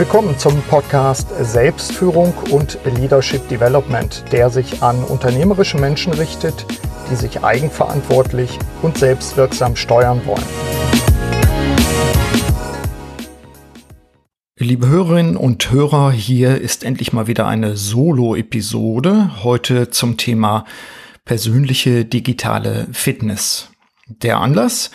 Willkommen zum Podcast Selbstführung und Leadership Development, der sich an unternehmerische Menschen richtet, die sich eigenverantwortlich und selbstwirksam steuern wollen. Liebe Hörerinnen und Hörer, hier ist endlich mal wieder eine Solo-Episode, heute zum Thema persönliche digitale Fitness. Der Anlass?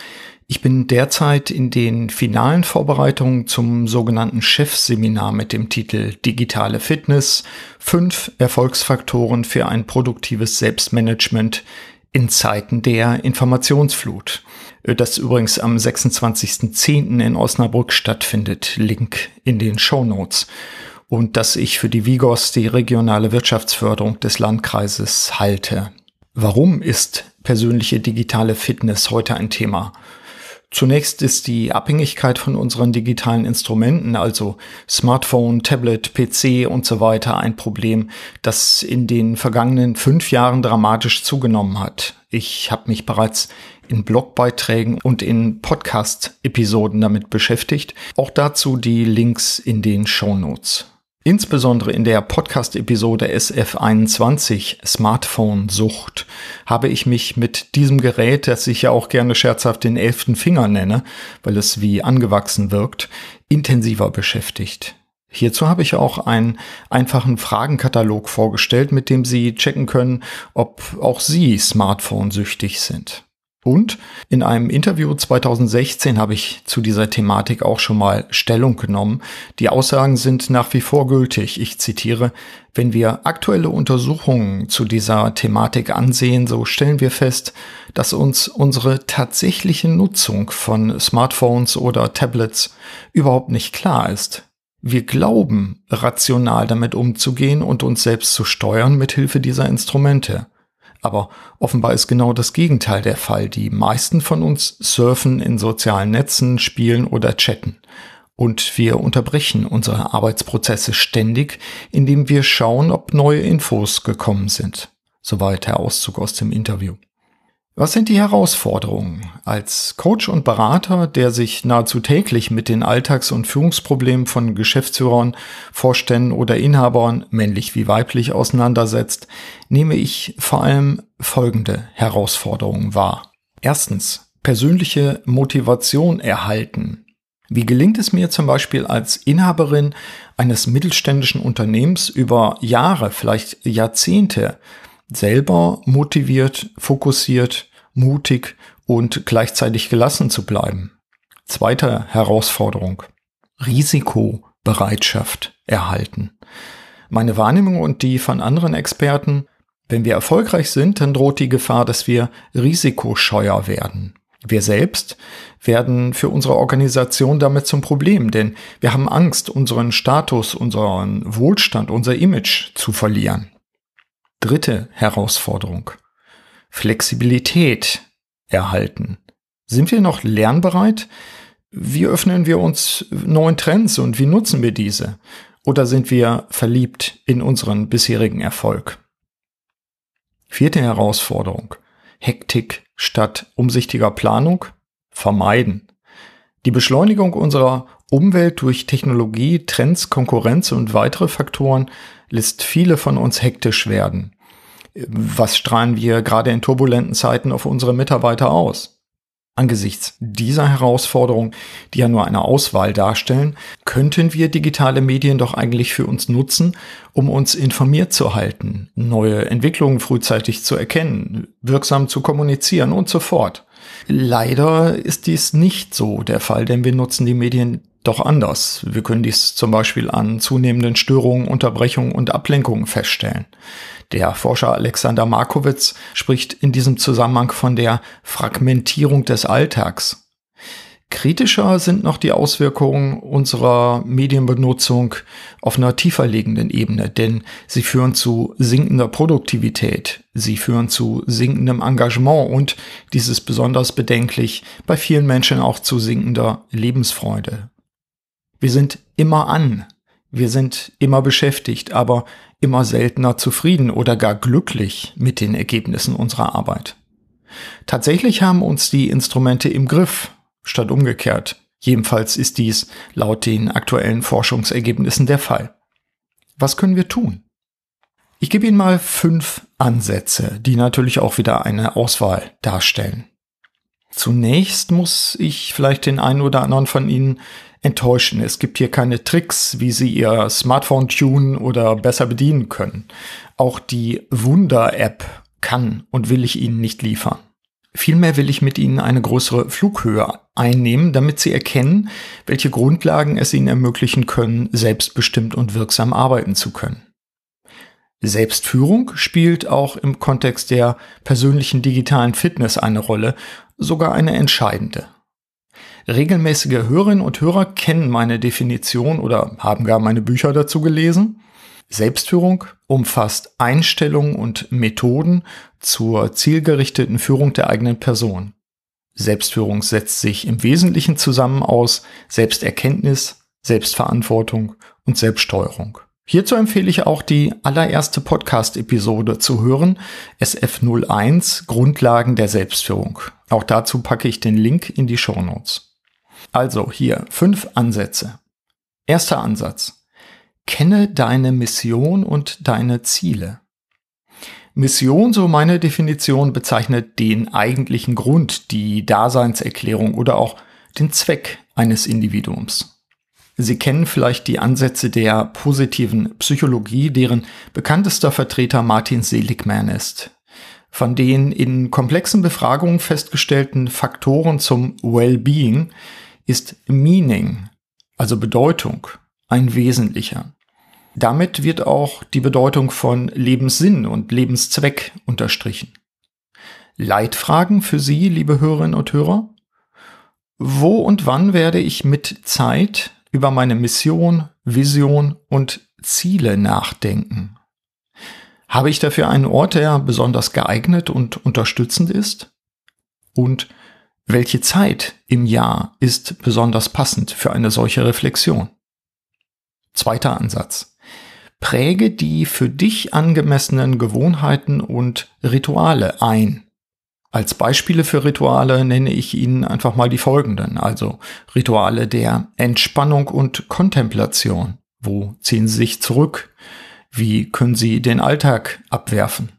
Ich bin derzeit in den finalen Vorbereitungen zum sogenannten Chefseminar mit dem Titel Digitale Fitness, fünf Erfolgsfaktoren für ein produktives Selbstmanagement in Zeiten der Informationsflut. Das übrigens am 26.10. in Osnabrück stattfindet. Link in den Show Notes. Und dass ich für die Vigos die regionale Wirtschaftsförderung des Landkreises halte. Warum ist persönliche digitale Fitness heute ein Thema? Zunächst ist die Abhängigkeit von unseren digitalen Instrumenten, also Smartphone, Tablet, PC und so weiter, ein Problem, das in den vergangenen fünf Jahren dramatisch zugenommen hat. Ich habe mich bereits in Blogbeiträgen und in Podcast-Episoden damit beschäftigt. Auch dazu die Links in den Show Notes. Insbesondere in der Podcast-Episode SF21 Smartphone-Sucht habe ich mich mit diesem Gerät, das ich ja auch gerne scherzhaft den elften Finger nenne, weil es wie angewachsen wirkt, intensiver beschäftigt. Hierzu habe ich auch einen einfachen Fragenkatalog vorgestellt, mit dem Sie checken können, ob auch Sie Smartphone-süchtig sind. Und in einem Interview 2016 habe ich zu dieser Thematik auch schon mal Stellung genommen. Die Aussagen sind nach wie vor gültig. Ich zitiere, wenn wir aktuelle Untersuchungen zu dieser Thematik ansehen, so stellen wir fest, dass uns unsere tatsächliche Nutzung von Smartphones oder Tablets überhaupt nicht klar ist. Wir glauben, rational damit umzugehen und uns selbst zu steuern mit Hilfe dieser Instrumente. Aber offenbar ist genau das Gegenteil der Fall. Die meisten von uns surfen in sozialen Netzen, spielen oder chatten. Und wir unterbrechen unsere Arbeitsprozesse ständig, indem wir schauen, ob neue Infos gekommen sind. Soweit der Auszug aus dem Interview. Was sind die Herausforderungen? Als Coach und Berater, der sich nahezu täglich mit den Alltags- und Führungsproblemen von Geschäftsführern, Vorständen oder Inhabern, männlich wie weiblich, auseinandersetzt, nehme ich vor allem folgende Herausforderungen wahr. Erstens, persönliche Motivation erhalten. Wie gelingt es mir zum Beispiel als Inhaberin eines mittelständischen Unternehmens über Jahre, vielleicht Jahrzehnte, selber motiviert, fokussiert, mutig und gleichzeitig gelassen zu bleiben. Zweite Herausforderung. Risikobereitschaft erhalten. Meine Wahrnehmung und die von anderen Experten, wenn wir erfolgreich sind, dann droht die Gefahr, dass wir risikoscheuer werden. Wir selbst werden für unsere Organisation damit zum Problem, denn wir haben Angst, unseren Status, unseren Wohlstand, unser Image zu verlieren. Dritte Herausforderung. Flexibilität erhalten. Sind wir noch lernbereit? Wie öffnen wir uns neuen Trends und wie nutzen wir diese? Oder sind wir verliebt in unseren bisherigen Erfolg? Vierte Herausforderung. Hektik statt umsichtiger Planung vermeiden. Die Beschleunigung unserer Umwelt durch Technologie, Trends, Konkurrenz und weitere Faktoren lässt viele von uns hektisch werden. Was strahlen wir gerade in turbulenten Zeiten auf unsere Mitarbeiter aus? Angesichts dieser Herausforderung, die ja nur eine Auswahl darstellen, könnten wir digitale Medien doch eigentlich für uns nutzen, um uns informiert zu halten, neue Entwicklungen frühzeitig zu erkennen, wirksam zu kommunizieren und so fort. Leider ist dies nicht so der Fall, denn wir nutzen die Medien doch anders. Wir können dies zum Beispiel an zunehmenden Störungen, Unterbrechungen und Ablenkungen feststellen. Der Forscher Alexander Markowitz spricht in diesem Zusammenhang von der Fragmentierung des Alltags. Kritischer sind noch die Auswirkungen unserer Medienbenutzung auf einer tiefer liegenden Ebene, denn sie führen zu sinkender Produktivität, sie führen zu sinkendem Engagement und, dies ist besonders bedenklich, bei vielen Menschen auch zu sinkender Lebensfreude. Wir sind immer an. Wir sind immer beschäftigt, aber immer seltener zufrieden oder gar glücklich mit den Ergebnissen unserer Arbeit. Tatsächlich haben uns die Instrumente im Griff, statt umgekehrt. Jedenfalls ist dies laut den aktuellen Forschungsergebnissen der Fall. Was können wir tun? Ich gebe Ihnen mal fünf Ansätze, die natürlich auch wieder eine Auswahl darstellen. Zunächst muss ich vielleicht den einen oder anderen von Ihnen enttäuschen. Es gibt hier keine Tricks, wie Sie Ihr Smartphone tunen oder besser bedienen können. Auch die Wunder-App kann und will ich Ihnen nicht liefern. Vielmehr will ich mit Ihnen eine größere Flughöhe einnehmen, damit Sie erkennen, welche Grundlagen es Ihnen ermöglichen können, selbstbestimmt und wirksam arbeiten zu können. Selbstführung spielt auch im Kontext der persönlichen digitalen Fitness eine Rolle, sogar eine entscheidende. Regelmäßige Hörerinnen und Hörer kennen meine Definition oder haben gar meine Bücher dazu gelesen. Selbstführung umfasst Einstellungen und Methoden zur zielgerichteten Führung der eigenen Person. Selbstführung setzt sich im Wesentlichen zusammen aus Selbsterkenntnis, Selbstverantwortung und Selbststeuerung. Hierzu empfehle ich auch die allererste Podcast-Episode zu hören, SF01 Grundlagen der Selbstführung. Auch dazu packe ich den Link in die Show Notes. Also hier fünf Ansätze. Erster Ansatz. Kenne deine Mission und deine Ziele. Mission, so meine Definition, bezeichnet den eigentlichen Grund, die Daseinserklärung oder auch den Zweck eines Individuums. Sie kennen vielleicht die Ansätze der positiven Psychologie, deren bekanntester Vertreter Martin Seligman ist. Von den in komplexen Befragungen festgestellten Faktoren zum Well-Being ist Meaning, also Bedeutung, ein wesentlicher. Damit wird auch die Bedeutung von Lebenssinn und Lebenszweck unterstrichen. Leitfragen für Sie, liebe Hörerinnen und Hörer? Wo und wann werde ich mit Zeit über meine Mission, Vision und Ziele nachdenken? Habe ich dafür einen Ort, der besonders geeignet und unterstützend ist? Und welche Zeit im Jahr ist besonders passend für eine solche Reflexion? Zweiter Ansatz. Präge die für dich angemessenen Gewohnheiten und Rituale ein. Als Beispiele für Rituale nenne ich Ihnen einfach mal die folgenden, also Rituale der Entspannung und Kontemplation. Wo ziehen Sie sich zurück? Wie können Sie den Alltag abwerfen?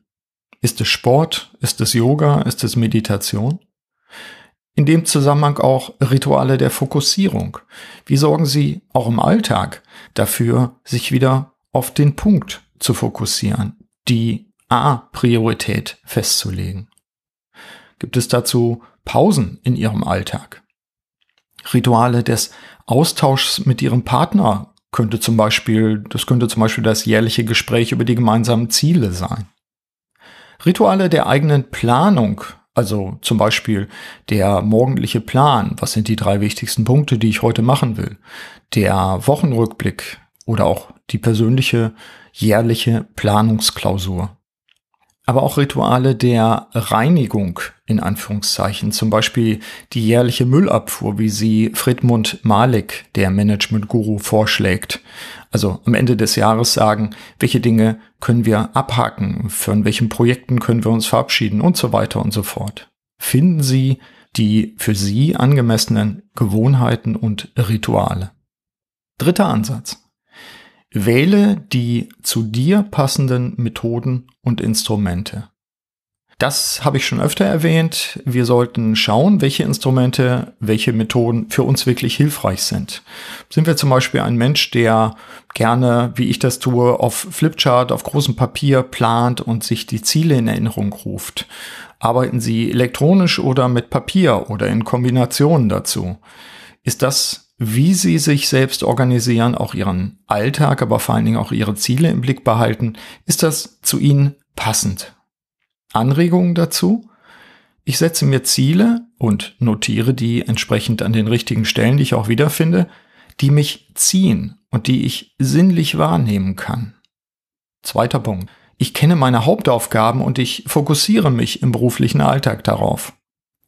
Ist es Sport? Ist es Yoga? Ist es Meditation? In dem Zusammenhang auch Rituale der Fokussierung. Wie sorgen Sie auch im Alltag dafür, sich wieder auf den Punkt zu fokussieren, die A-Priorität festzulegen. Gibt es dazu Pausen in Ihrem Alltag? Rituale des Austauschs mit Ihrem Partner könnte zum Beispiel, das könnte zum Beispiel das jährliche Gespräch über die gemeinsamen Ziele sein. Rituale der eigenen Planung, also zum Beispiel der morgendliche Plan, was sind die drei wichtigsten Punkte, die ich heute machen will, der Wochenrückblick, oder auch die persönliche jährliche Planungsklausur. Aber auch Rituale der Reinigung in Anführungszeichen, zum Beispiel die jährliche Müllabfuhr, wie sie Friedmund Malik, der Management-Guru, vorschlägt. Also am Ende des Jahres sagen, welche Dinge können wir abhaken, von welchen Projekten können wir uns verabschieden und so weiter und so fort. Finden Sie die für Sie angemessenen Gewohnheiten und Rituale. Dritter Ansatz. Wähle die zu dir passenden Methoden und Instrumente. Das habe ich schon öfter erwähnt. Wir sollten schauen, welche Instrumente, welche Methoden für uns wirklich hilfreich sind. Sind wir zum Beispiel ein Mensch, der gerne, wie ich das tue, auf Flipchart, auf großem Papier plant und sich die Ziele in Erinnerung ruft? Arbeiten Sie elektronisch oder mit Papier oder in Kombinationen dazu? Ist das wie sie sich selbst organisieren, auch ihren Alltag, aber vor allen Dingen auch ihre Ziele im Blick behalten, ist das zu ihnen passend. Anregungen dazu? Ich setze mir Ziele und notiere die entsprechend an den richtigen Stellen, die ich auch wiederfinde, die mich ziehen und die ich sinnlich wahrnehmen kann. Zweiter Punkt. Ich kenne meine Hauptaufgaben und ich fokussiere mich im beruflichen Alltag darauf.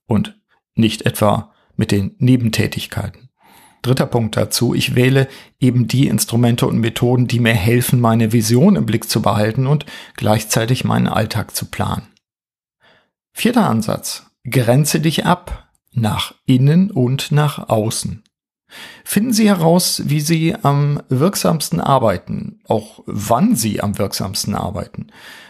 Und nicht etwa mit den Nebentätigkeiten. Dritter Punkt dazu, ich wähle eben die Instrumente und Methoden, die mir helfen, meine Vision im Blick zu behalten und gleichzeitig meinen Alltag zu planen. Vierter Ansatz, grenze dich ab nach innen und nach außen. Finden Sie heraus, wie Sie am wirksamsten arbeiten, auch wann Sie am wirksamsten arbeiten.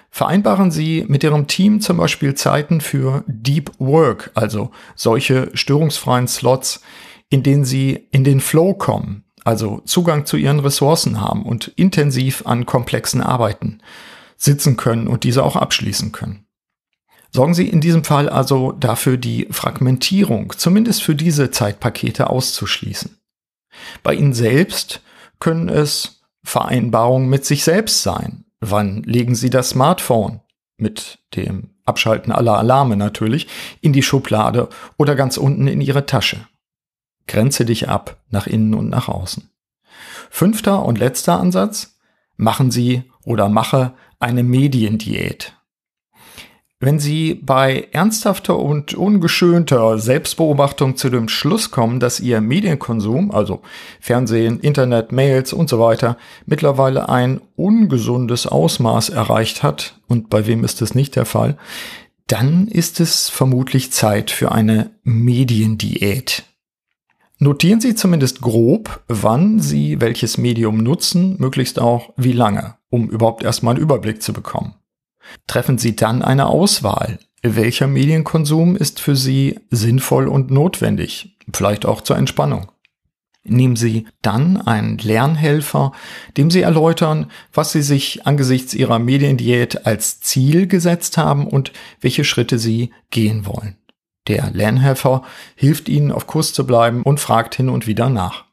Vereinbaren Sie mit Ihrem Team zum Beispiel Zeiten für Deep Work, also solche störungsfreien Slots, in denen Sie in den Flow kommen, also Zugang zu Ihren Ressourcen haben und intensiv an komplexen Arbeiten sitzen können und diese auch abschließen können. Sorgen Sie in diesem Fall also dafür, die Fragmentierung zumindest für diese Zeitpakete auszuschließen. Bei Ihnen selbst können es Vereinbarungen mit sich selbst sein. Wann legen Sie das Smartphone mit dem Abschalten aller Alarme natürlich in die Schublade oder ganz unten in Ihre Tasche? Grenze dich ab nach innen und nach außen. Fünfter und letzter Ansatz. Machen Sie oder mache eine Mediendiät. Wenn Sie bei ernsthafter und ungeschönter Selbstbeobachtung zu dem Schluss kommen, dass Ihr Medienkonsum, also Fernsehen, Internet, Mails und so weiter, mittlerweile ein ungesundes Ausmaß erreicht hat, und bei wem ist das nicht der Fall, dann ist es vermutlich Zeit für eine Mediendiät. Notieren Sie zumindest grob, wann Sie welches Medium nutzen, möglichst auch wie lange, um überhaupt erstmal einen Überblick zu bekommen. Treffen Sie dann eine Auswahl. Welcher Medienkonsum ist für Sie sinnvoll und notwendig, vielleicht auch zur Entspannung? Nehmen Sie dann einen Lernhelfer, dem Sie erläutern, was Sie sich angesichts Ihrer Mediendiät als Ziel gesetzt haben und welche Schritte Sie gehen wollen. Der Lernhelfer hilft Ihnen auf Kurs zu bleiben und fragt hin und wieder nach.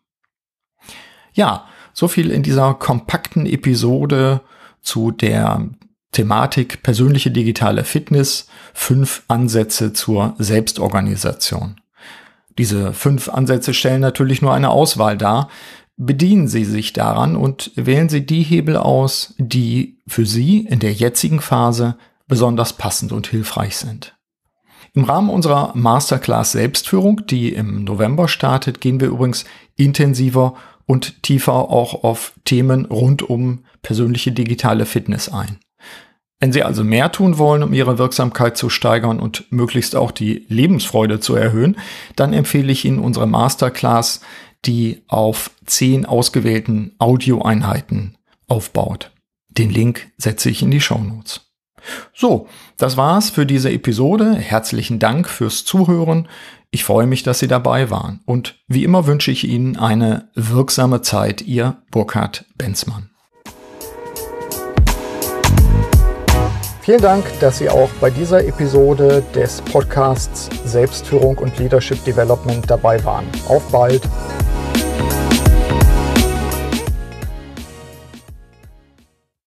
Ja, so viel in dieser kompakten Episode zu der Thematik persönliche digitale Fitness, fünf Ansätze zur Selbstorganisation. Diese fünf Ansätze stellen natürlich nur eine Auswahl dar. Bedienen Sie sich daran und wählen Sie die Hebel aus, die für Sie in der jetzigen Phase besonders passend und hilfreich sind. Im Rahmen unserer Masterclass Selbstführung, die im November startet, gehen wir übrigens intensiver und tiefer auch auf Themen rund um persönliche digitale Fitness ein. Wenn Sie also mehr tun wollen, um Ihre Wirksamkeit zu steigern und möglichst auch die Lebensfreude zu erhöhen, dann empfehle ich Ihnen unsere Masterclass, die auf zehn ausgewählten Audioeinheiten aufbaut. Den Link setze ich in die Show Notes. So, das war's für diese Episode. Herzlichen Dank fürs Zuhören. Ich freue mich, dass Sie dabei waren. Und wie immer wünsche ich Ihnen eine wirksame Zeit. Ihr Burkhard Benzmann. Vielen Dank, dass Sie auch bei dieser Episode des Podcasts Selbstführung und Leadership Development dabei waren. Auf bald!